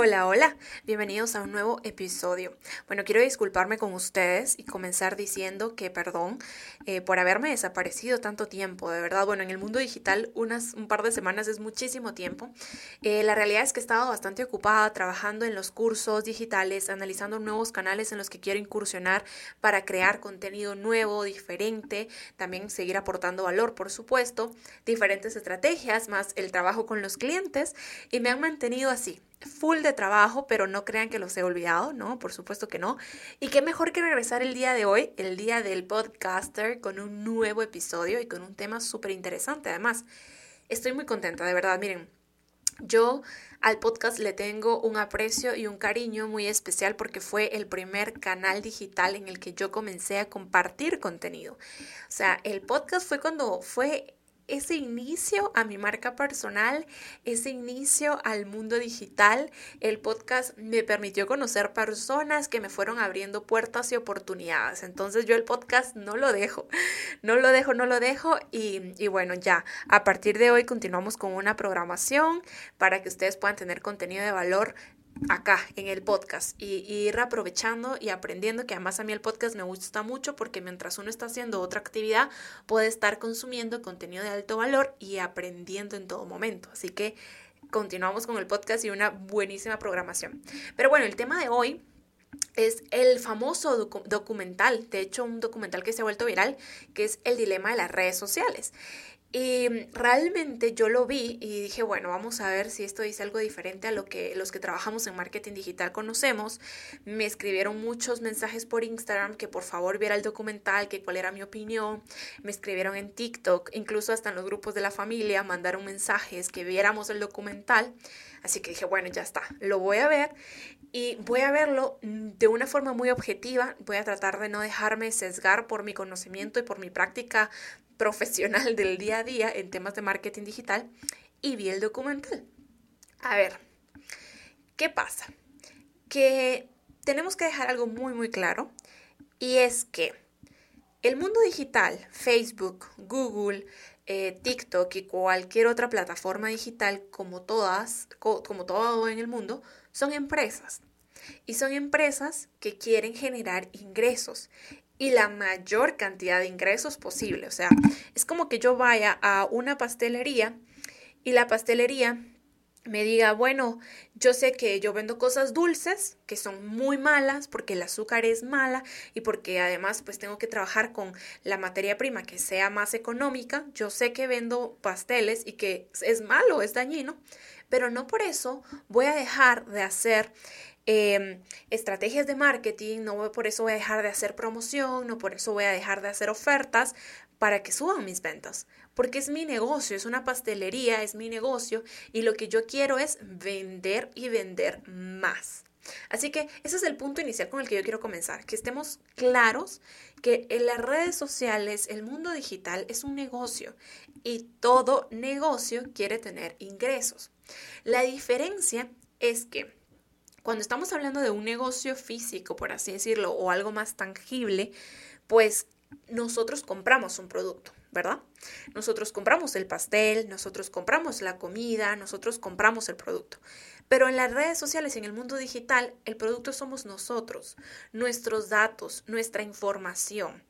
Hola, hola, bienvenidos a un nuevo episodio. Bueno, quiero disculparme con ustedes y comenzar diciendo que perdón eh, por haberme desaparecido tanto tiempo, de verdad. Bueno, en el mundo digital un par de semanas es muchísimo tiempo. Eh, la realidad es que he estado bastante ocupada trabajando en los cursos digitales, analizando nuevos canales en los que quiero incursionar para crear contenido nuevo, diferente, también seguir aportando valor, por supuesto, diferentes estrategias, más el trabajo con los clientes y me han mantenido así full de trabajo, pero no crean que los he olvidado, ¿no? Por supuesto que no. Y qué mejor que regresar el día de hoy, el día del podcaster, con un nuevo episodio y con un tema súper interesante. Además, estoy muy contenta, de verdad. Miren, yo al podcast le tengo un aprecio y un cariño muy especial porque fue el primer canal digital en el que yo comencé a compartir contenido. O sea, el podcast fue cuando fue ese inicio a mi marca personal, ese inicio al mundo digital. El podcast me permitió conocer personas que me fueron abriendo puertas y oportunidades. Entonces yo el podcast no lo dejo, no lo dejo, no lo dejo. Y, y bueno, ya, a partir de hoy continuamos con una programación para que ustedes puedan tener contenido de valor acá en el podcast y, ir aprovechando y aprendiendo que además a mí el podcast me gusta mucho porque mientras uno está haciendo otra actividad puede estar consumiendo contenido de alto valor y aprendiendo en todo momento. Así que continuamos con el podcast y una buenísima programación. Pero bueno, el tema de hoy es el famoso documental, de hecho un documental que se ha vuelto viral, que es el dilema de las redes sociales. Y realmente yo lo vi y dije, bueno, vamos a ver si esto dice algo diferente a lo que los que trabajamos en marketing digital conocemos. Me escribieron muchos mensajes por Instagram que por favor viera el documental, que cuál era mi opinión. Me escribieron en TikTok, incluso hasta en los grupos de la familia mandaron mensajes que viéramos el documental. Así que dije, bueno, ya está, lo voy a ver y voy a verlo de una forma muy objetiva. Voy a tratar de no dejarme sesgar por mi conocimiento y por mi práctica profesional del día a día en temas de marketing digital y vi el documental. A ver, ¿qué pasa? Que tenemos que dejar algo muy, muy claro y es que el mundo digital, Facebook, Google, eh, TikTok y cualquier otra plataforma digital, como todas, como todo en el mundo, son empresas. Y son empresas que quieren generar ingresos y la mayor cantidad de ingresos posible. O sea, es como que yo vaya a una pastelería y la pastelería me diga, bueno, yo sé que yo vendo cosas dulces que son muy malas porque el azúcar es mala y porque además pues tengo que trabajar con la materia prima que sea más económica. Yo sé que vendo pasteles y que es malo, es dañino, pero no por eso voy a dejar de hacer Em, estrategias de marketing, no por eso voy a dejar de hacer promoción, no por eso voy a dejar de hacer ofertas para que suban mis ventas, porque es mi negocio, es una pastelería, es mi negocio y lo que yo quiero es vender y vender más. Así que ese es el punto inicial con el que yo quiero comenzar, que estemos claros que en las redes sociales, el mundo digital es un negocio y todo negocio quiere tener ingresos. La diferencia es que cuando estamos hablando de un negocio físico, por así decirlo, o algo más tangible, pues nosotros compramos un producto, ¿verdad? Nosotros compramos el pastel, nosotros compramos la comida, nosotros compramos el producto. Pero en las redes sociales, en el mundo digital, el producto somos nosotros, nuestros datos, nuestra información.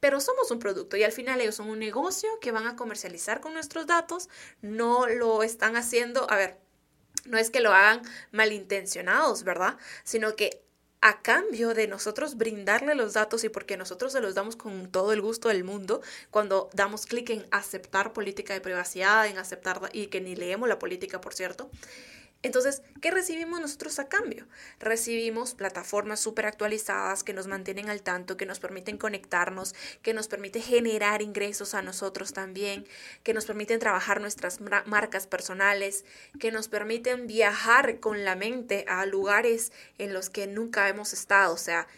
Pero somos un producto y al final ellos son un negocio que van a comercializar con nuestros datos, no lo están haciendo, a ver, no es que lo hagan malintencionados, ¿verdad? Sino que a cambio de nosotros brindarle los datos y porque nosotros se los damos con todo el gusto del mundo, cuando damos clic en aceptar política de privacidad, en aceptar y que ni leemos la política, por cierto, entonces, ¿qué recibimos nosotros a cambio? Recibimos plataformas súper actualizadas que nos mantienen al tanto, que nos permiten conectarnos, que nos permiten generar ingresos a nosotros también, que nos permiten trabajar nuestras marcas personales, que nos permiten viajar con la mente a lugares en los que nunca hemos estado. O sea,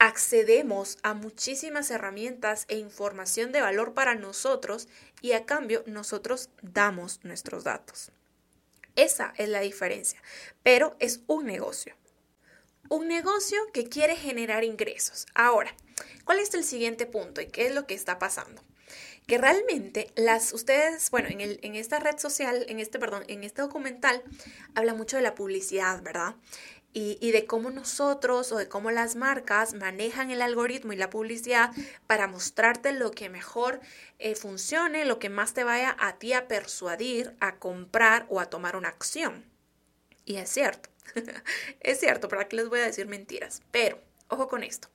accedemos a muchísimas herramientas e información de valor para nosotros y a cambio nosotros damos nuestros datos. Esa es la diferencia, pero es un negocio. un negocio que quiere generar ingresos. Ahora, ¿cuál es el siguiente punto y qué es lo que está pasando? Que realmente las ustedes, bueno, en, el, en esta red social, en este, perdón, en este documental, habla mucho de la publicidad, ¿verdad? Y, de cómo nosotros o de cómo las marcas manejan el algoritmo y la publicidad para mostrarte lo que mejor eh, funcione, lo que más te vaya a ti a persuadir a comprar o a tomar una acción. Y es cierto, es cierto, ¿para qué les voy a decir mentiras? Pero, ojo con esto.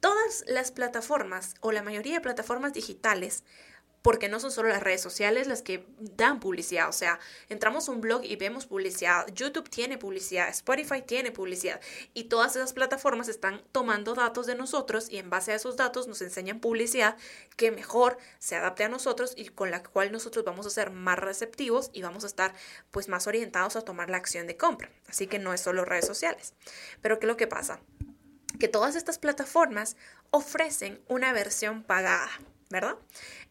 Todas las plataformas o la mayoría de plataformas digitales porque no son solo las redes sociales las que dan publicidad, o sea, entramos a un blog y vemos publicidad, YouTube tiene publicidad, Spotify tiene publicidad y todas esas plataformas están tomando datos de nosotros y en base a esos datos nos enseñan publicidad que mejor se adapte a nosotros y con la cual nosotros vamos a ser más receptivos y vamos a estar pues más orientados a tomar la acción de compra. Así que no es solo redes sociales. Pero ¿qué es lo que pasa? Que todas estas plataformas ofrecen una versión pagada. ¿Verdad?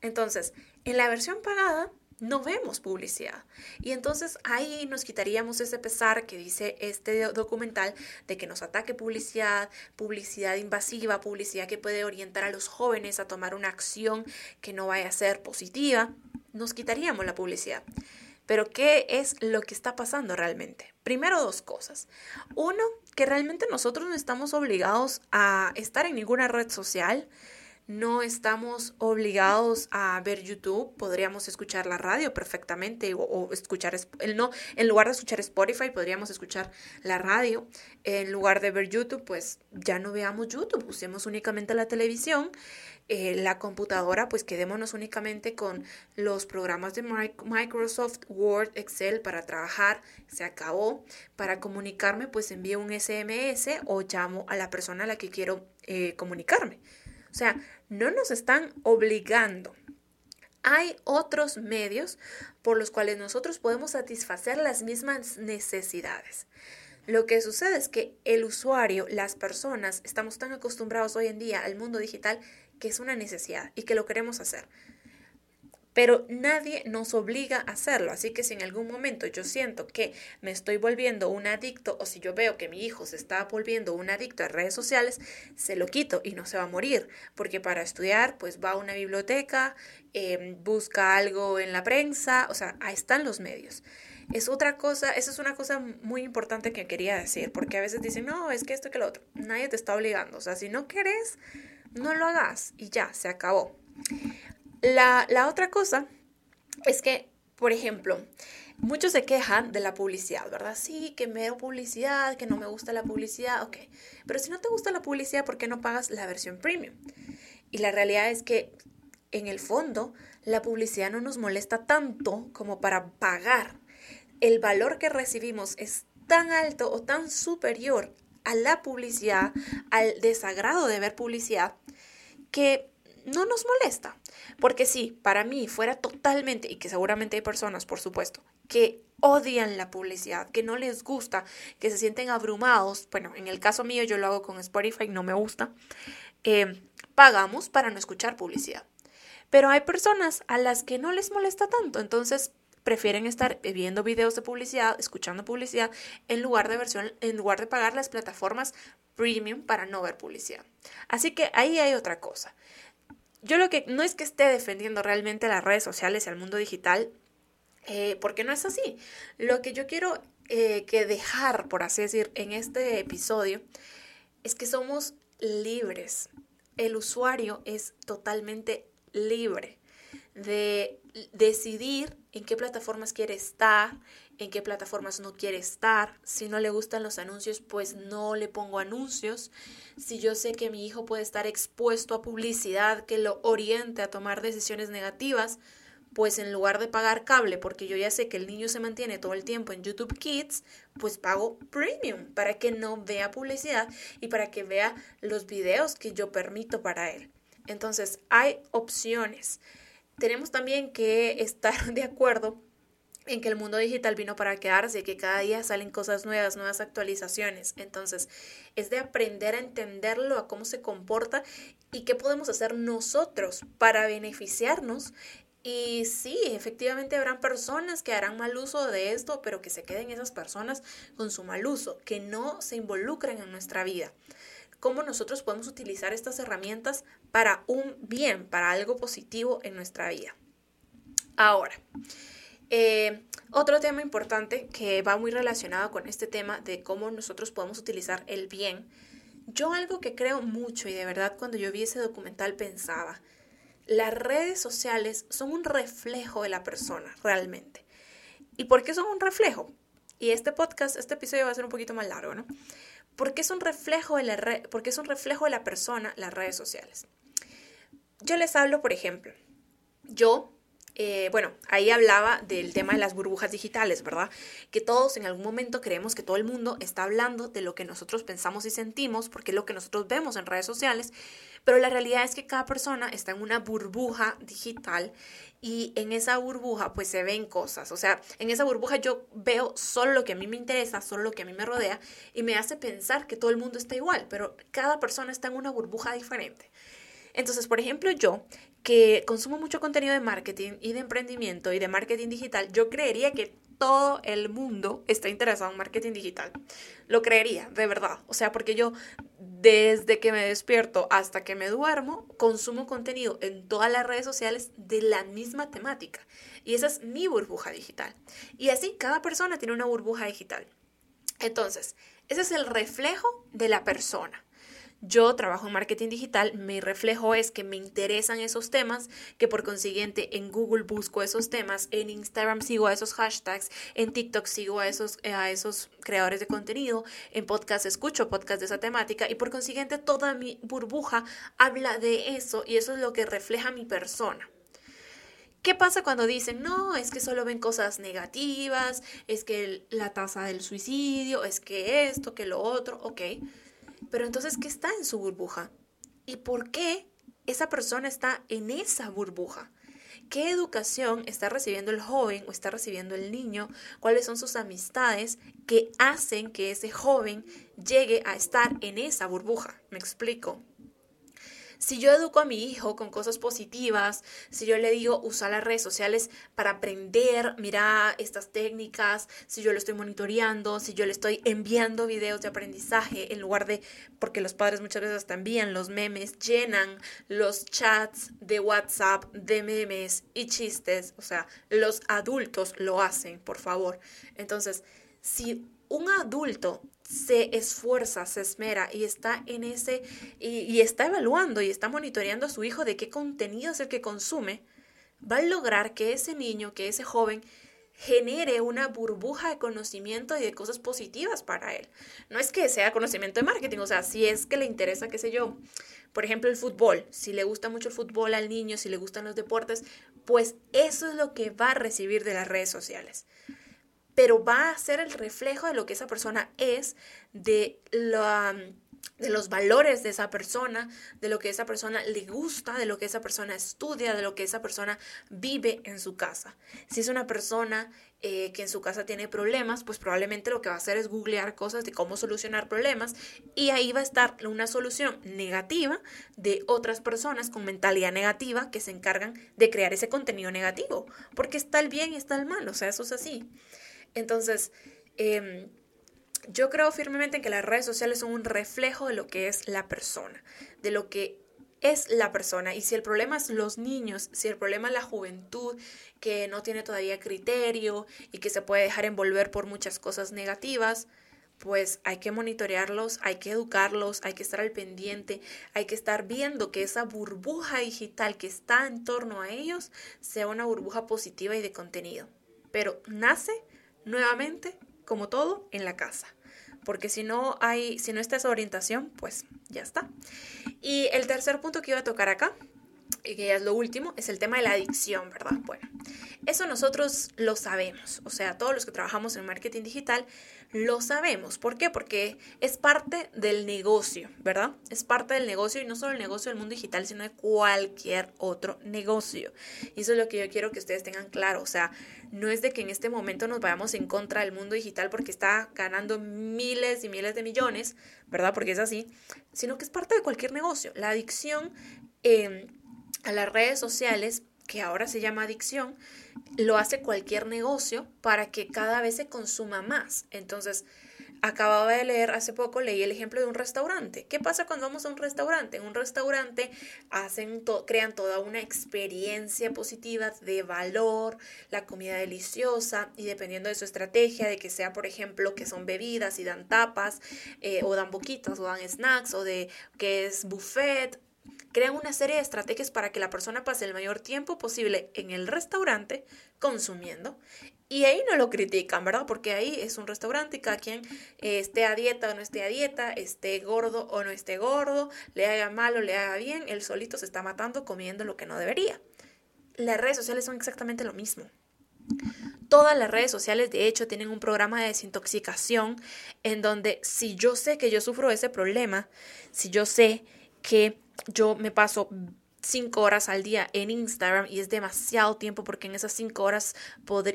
Entonces, en la versión pagada no vemos publicidad. Y entonces ahí nos quitaríamos ese pesar que dice este documental de que nos ataque publicidad, publicidad invasiva, publicidad que puede orientar a los jóvenes a tomar una acción que no vaya a ser positiva. Nos quitaríamos la publicidad. Pero ¿qué es lo que está pasando realmente? Primero dos cosas. Uno, que realmente nosotros no estamos obligados a estar en ninguna red social no estamos obligados a ver YouTube, podríamos escuchar la radio perfectamente o, escuchar, el no, en lugar de escuchar Spotify, podríamos escuchar la radio. En lugar de ver YouTube, pues ya no veamos YouTube, usemos únicamente la televisión. Eh, la computadora, pues quedémonos únicamente con los programas de Microsoft, Word, Excel para trabajar, se acabó. Para comunicarme, pues envío un SMS o llamo a la persona a la que quiero eh, comunicarme. O sea, no nos están obligando. Hay otros medios por los cuales nosotros podemos satisfacer las mismas necesidades. Lo que sucede es que el usuario, las personas, estamos tan acostumbrados hoy en día al mundo digital que es una necesidad y que lo queremos hacer pero nadie nos obliga a hacerlo. Así que si en algún momento yo siento que me estoy volviendo un adicto o si yo veo que mi hijo se está volviendo un adicto a redes sociales, se lo quito y no se va a morir, porque para estudiar pues va a una biblioteca, em, busca algo en la prensa, o sea, ahí están los medios. Es otra cosa, eso es una cosa muy importante que quería decir, porque a veces dicen, no, es que esto que lo otro, nadie te está obligando, o sea, si no quieres, no lo hagas y ya, se acabó. La, otra cosa es que, por ejemplo, muchos se quejan de la publicidad, ¿verdad? Sí, que me publicidad, que no me gusta la publicidad, ok. Pero si no te gusta la publicidad, ¿por qué no pagas la versión premium? Y la realidad es que, en el fondo, la publicidad no nos molesta tanto como para pagar. El valor que recibimos es tan alto o tan superior a la publicidad, al desagrado de ver publicidad, que no nos molesta. Porque si para mí fuera totalmente, y que seguramente hay personas, por supuesto, que odian la publicidad, que no les gusta, que se sienten abrumados, bueno, en el caso mío yo lo hago con Spotify, no me gusta, eh, pagamos para no escuchar publicidad. Pero hay personas a las que no les molesta tanto, entonces prefieren estar viendo videos de publicidad, escuchando publicidad, en lugar de versión, en lugar de pagar las plataformas premium para no ver publicidad. Así que ahí hay otra cosa yo lo que no es que esté defendiendo realmente las redes sociales y al mundo digital, eh, porque no es así. Lo que yo quiero eh, que dejar, por así decir, en este episodio, es que somos libres. El usuario es totalmente libre de decidir en qué plataformas quiere estar, en qué plataformas no quiere estar. Si no le gustan los anuncios, pues no le pongo anuncios. Si yo sé que mi hijo puede estar expuesto a publicidad que lo oriente a tomar decisiones negativas, pues en lugar de pagar cable, porque yo ya sé que el niño se mantiene todo el tiempo en YouTube Kids, pues pago premium para que no vea publicidad y para que vea los videos que yo permito para él. Entonces, hay opciones. Tenemos también que estar de acuerdo en que el mundo digital vino para quedarse y que cada día salen cosas nuevas, nuevas actualizaciones. Entonces, es de aprender a entenderlo, a cómo se comporta y qué podemos hacer nosotros para beneficiarnos Y sí, efectivamente habrán personas que harán mal uso de esto, pero que se queden esas personas con su mal uso, que no se involucren en nuestra vida. Cómo nosotros podemos utilizar estas herramientas para un bien, para algo positivo en nuestra vida. Ahora, eh, otro tema importante que va muy relacionado con este tema de cómo nosotros podemos utilizar el bien. Yo algo que creo mucho y de verdad cuando yo vi ese documental pensaba, las redes sociales son un reflejo de la persona, realmente. ¿Y por qué son un reflejo? Y este podcast, este episodio va a ser un poquito más largo, ¿no? Porque es un reflejo de la porque es un reflejo de la persona las redes sociales. Yo les hablo, por ejemplo, yo eh, bueno, ahí hablaba del tema de las burbujas digitales, ¿verdad? Que todos en algún momento creemos que todo el mundo está hablando de lo que nosotros pensamos y sentimos, porque es lo que nosotros vemos en redes sociales, pero la realidad es que cada persona está en una burbuja digital y en esa burbuja pues se ven cosas, o sea, en esa burbuja yo veo solo lo que a mí me interesa, solo lo que a mí me rodea y me hace pensar que todo el mundo está igual, pero cada persona está en una burbuja diferente. Entonces, por ejemplo, yo que consumo mucho contenido de marketing y de emprendimiento y de marketing digital, yo creería que todo el mundo está interesado en marketing digital. Lo creería, de verdad. O sea, porque yo desde que me despierto hasta que me duermo, consumo contenido en todas las redes sociales de la misma temática. Y esa es mi burbuja digital. Y así cada persona tiene una burbuja digital. Entonces, ese es el reflejo de la persona. Yo trabajo en marketing digital, mi reflejo es que me interesan esos temas, que por consiguiente en Google busco esos temas, en Instagram sigo a esos hashtags, en TikTok sigo a esos, a esos creadores de contenido, en podcast escucho podcast de esa temática y por consiguiente toda mi burbuja habla de eso y eso es lo que refleja mi persona. ¿Qué pasa cuando dicen, no, es que solo ven cosas negativas, es que la tasa del suicidio, es que esto, que lo otro, ok? Pero entonces, ¿qué está en su burbuja? ¿Y por qué esa persona está en esa burbuja? ¿Qué educación está recibiendo el joven o está recibiendo el niño? ¿Cuáles son sus amistades que hacen que ese joven llegue a estar en esa burbuja? ¿Me explico? Si yo educo a mi hijo con cosas positivas, si yo le digo usar las redes sociales para aprender, mira estas técnicas, si yo lo estoy monitoreando, si yo le estoy enviando videos de aprendizaje en lugar de, porque los padres muchas veces también los memes, llenan los chats de WhatsApp de memes y chistes, o sea, los adultos lo hacen, por favor. Entonces, si un adulto se esfuerza, se esmera y está en ese, y, está evaluando y está monitoreando a su hijo de qué contenido es el que consume, va a lograr que ese niño, que ese joven, genere una burbuja de conocimiento y de cosas positivas para él. No es que sea conocimiento de marketing, o sea, si es que le interesa, qué sé yo, por ejemplo, el fútbol, si le gusta mucho el fútbol al niño, si le gustan los deportes, pues eso es lo que va a recibir de las redes sociales pero va a ser el reflejo de lo que esa persona es, de, los valores de esa persona, de lo que esa persona le gusta, de lo que esa persona estudia, de lo que esa persona vive en su casa. Si es una persona eh, que en su casa tiene problemas, pues probablemente lo que va a hacer es googlear cosas de cómo solucionar problemas y ahí va a estar una solución negativa de otras personas con mentalidad negativa que se encargan de crear ese contenido negativo, porque está el bien y está el mal, o sea, eso es así. Entonces, em, yo creo firmemente que las redes sociales son un reflejo de lo que es la persona, de lo que es la persona. Y si el problema es los niños, si el problema es la juventud que no tiene todavía criterio y que se puede dejar envolver por muchas cosas negativas, pues hay que monitorearlos, hay que educarlos, hay que estar al pendiente, hay que estar viendo que esa burbuja digital que está en torno a ellos sea una burbuja positiva y de contenido. Pero nace nuevamente, como todo, en la casa. Porque si no hay, si no está esa orientación, pues ya está. Y el tercer punto que iba a tocar acá, y que ya es lo último, es el tema de la adicción, ¿verdad? Bueno, eso nosotros lo sabemos. O sea, todos los que trabajamos en marketing digital lo sabemos. ¿Por qué? Porque es parte del negocio, ¿verdad? Es parte del negocio y no solo el negocio del mundo digital, sino de cualquier otro negocio. Y eso es lo que yo quiero que ustedes tengan claro. O sea, no es de que en este momento nos vayamos en contra del mundo digital porque está ganando miles y miles de millones, ¿verdad? Porque es así, sino que es parte de cualquier negocio. La adicción em, a las redes sociales que ahora se llama adicción, lo hace cualquier negocio para que cada vez se consuma más. Entonces, acababa de leer hace poco, leí el ejemplo de un restaurante. ¿Qué pasa cuando vamos a un restaurante? En un restaurante hacen crean toda una experiencia positiva de valor, la comida deliciosa y dependiendo de su estrategia, de que sea, por ejemplo, que son bebidas y dan tapas, eh, o dan boquitas, o dan snacks, o de que es buffet, crean una serie de estrategias para que la persona pase el mayor tiempo posible en el restaurante consumiendo. Y ahí no lo critican, ¿verdad? Porque ahí es un restaurante y cada quien eh, esté a dieta o no esté a dieta, esté gordo o no esté gordo, le haga mal o le haga bien, él solito se está matando comiendo lo que no debería. Las redes sociales son exactamente lo mismo. Todas las redes sociales, de hecho, tienen un programa de desintoxicación en donde si yo sé que yo sufro ese problema, si yo sé que yo me paso cinco horas al día en Instagram y es demasiado tiempo porque en esas cinco horas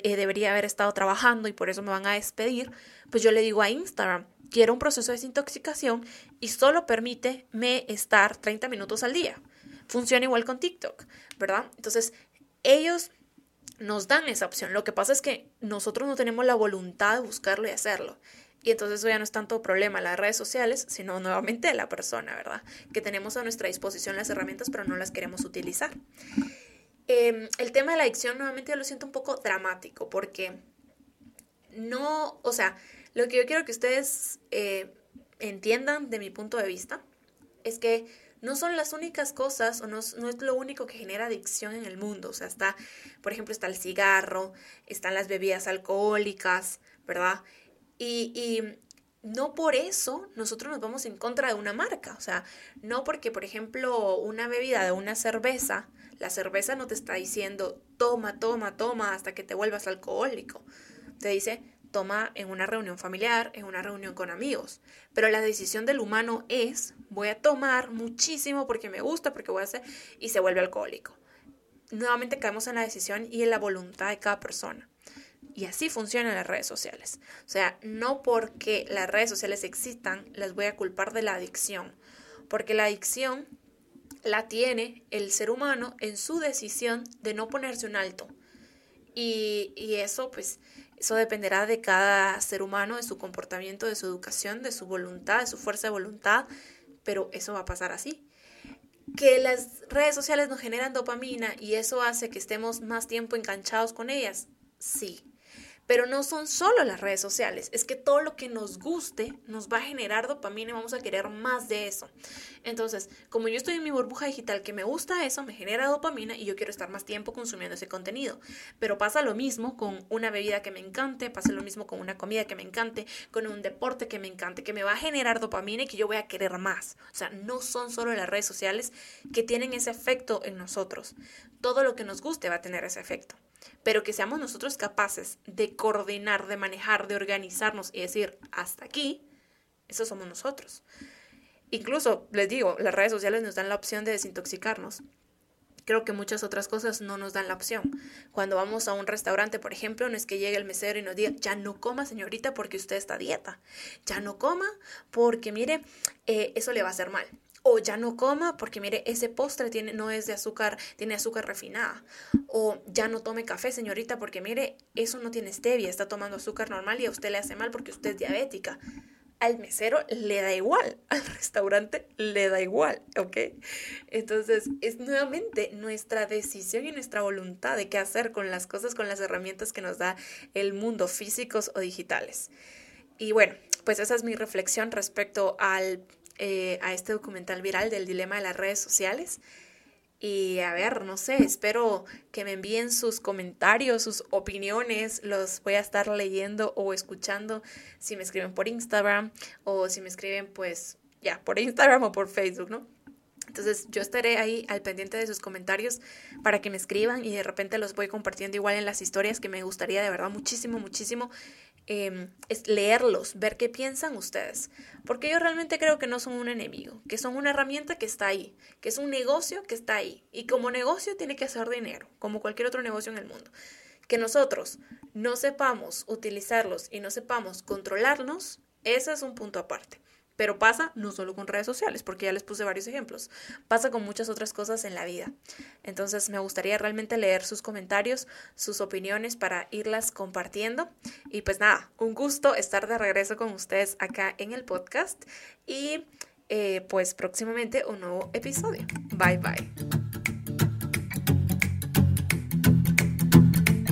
eh, debería haber estado trabajando y por eso me van a despedir, pues yo le digo a Instagram, quiero un proceso de desintoxicación y solo permíteme estar 30 minutos al día. Funciona igual con TikTok, ¿verdad? Entonces, ellos nos dan esa opción. Lo que pasa es que nosotros no tenemos la voluntad de buscarlo y hacerlo. Y entonces eso ya no es tanto problema las redes sociales, sino nuevamente la persona, ¿verdad? Que tenemos a nuestra disposición las herramientas, pero no las queremos utilizar. Em, el tema de la adicción, nuevamente yo lo siento un poco dramático, porque no, o sea, lo que yo quiero que ustedes eh, entiendan de mi punto de vista es que no son las únicas cosas o no, no, es lo único que genera adicción en el mundo. O sea, está, por ejemplo, está el cigarro, están las bebidas alcohólicas, ¿verdad? Y, no por eso nosotros nos vamos en contra de una marca. O sea, no porque, por ejemplo, una bebida de una cerveza, la cerveza no te está diciendo toma, toma, toma hasta que te vuelvas alcohólico. Te dice toma en una reunión familiar, en una reunión con amigos. Pero la decisión del humano es voy a tomar muchísimo porque me gusta, porque voy a hacer, y se vuelve alcohólico. Nuevamente caemos en la decisión y en la voluntad de cada persona. Y así funcionan las redes sociales. O sea, no porque las redes sociales existan, las voy a culpar de la adicción. Porque la adicción la tiene el ser humano en su decisión de no ponerse un alto. Y, y eso, pues, eso dependerá de cada ser humano, de su comportamiento, de su educación, de su voluntad, de su fuerza de voluntad. Pero eso va a pasar así que las redes sociales nos generan dopamina y eso hace que estemos más tiempo enganchados con ellas. Sí, pero no son solo las redes sociales, es que todo lo que nos guste nos va a generar dopamina y vamos a querer más de eso. Entonces, como yo estoy en mi burbuja digital que me gusta eso, me genera dopamina y yo quiero estar más tiempo consumiendo ese contenido. Pero pasa lo mismo con una bebida que me encante, pasa lo mismo con una comida que me encante, con un deporte que me encante, que me va a generar dopamina y que yo voy a querer más. O sea, no son solo las redes sociales que tienen ese efecto en nosotros. Todo lo que nos guste va a tener ese efecto pero que seamos nosotros capaces de coordinar, de manejar, de organizarnos y decir, hasta aquí, eso somos nosotros. Incluso, les digo, las redes sociales nos dan la opción de desintoxicarnos. Creo que muchas otras cosas no nos dan la opción. Cuando vamos a un restaurante, por ejemplo, no es que llegue el mesero y nos diga, ya no coma, señorita, porque usted está dieta. Ya no coma porque, mire, eh, eso le va a hacer mal o ya no coma porque mire, ese postre tiene, no es de azúcar, tiene azúcar refinada. O ya no tome café, señorita, porque mire, eso no tiene stevia, está tomando azúcar normal y a usted le hace mal porque usted es diabética. Al mesero le da igual, al restaurante le da igual, ¿ok? Entonces es nuevamente nuestra decisión y nuestra voluntad de qué hacer con las cosas, con las herramientas que nos da el mundo, físicos o digitales. Y bueno, pues esa es mi reflexión respecto al eh, a este documental viral del dilema de las redes sociales. Y a ver, no sé, espero que me envíen sus comentarios, sus opiniones. Los voy a estar leyendo o escuchando si me escriben por Instagram o si me escriben pues ya por Instagram o por Facebook, ¿no? Entonces yo estaré ahí al pendiente de sus comentarios para que me escriban y de repente los voy compartiendo igual en las historias que me gustaría de verdad muchísimo, muchísimo Em, es leerlos, ver qué piensan ustedes. Porque yo realmente creo que no son un enemigo, que son una herramienta que está ahí, que es un negocio que está ahí. Y como negocio tiene que hacer dinero, como cualquier otro negocio en el mundo. Que nosotros no sepamos utilizarlos y no sepamos controlarnos, ese es un punto aparte. Pero pasa no solo con redes sociales, porque ya les puse varios ejemplos, pasa con muchas otras cosas en la vida. Entonces me gustaría realmente leer sus comentarios, sus opiniones para irlas compartiendo. Y pues nada, un gusto estar de regreso con ustedes acá en el podcast y eh, pues próximamente un nuevo episodio. Bye bye.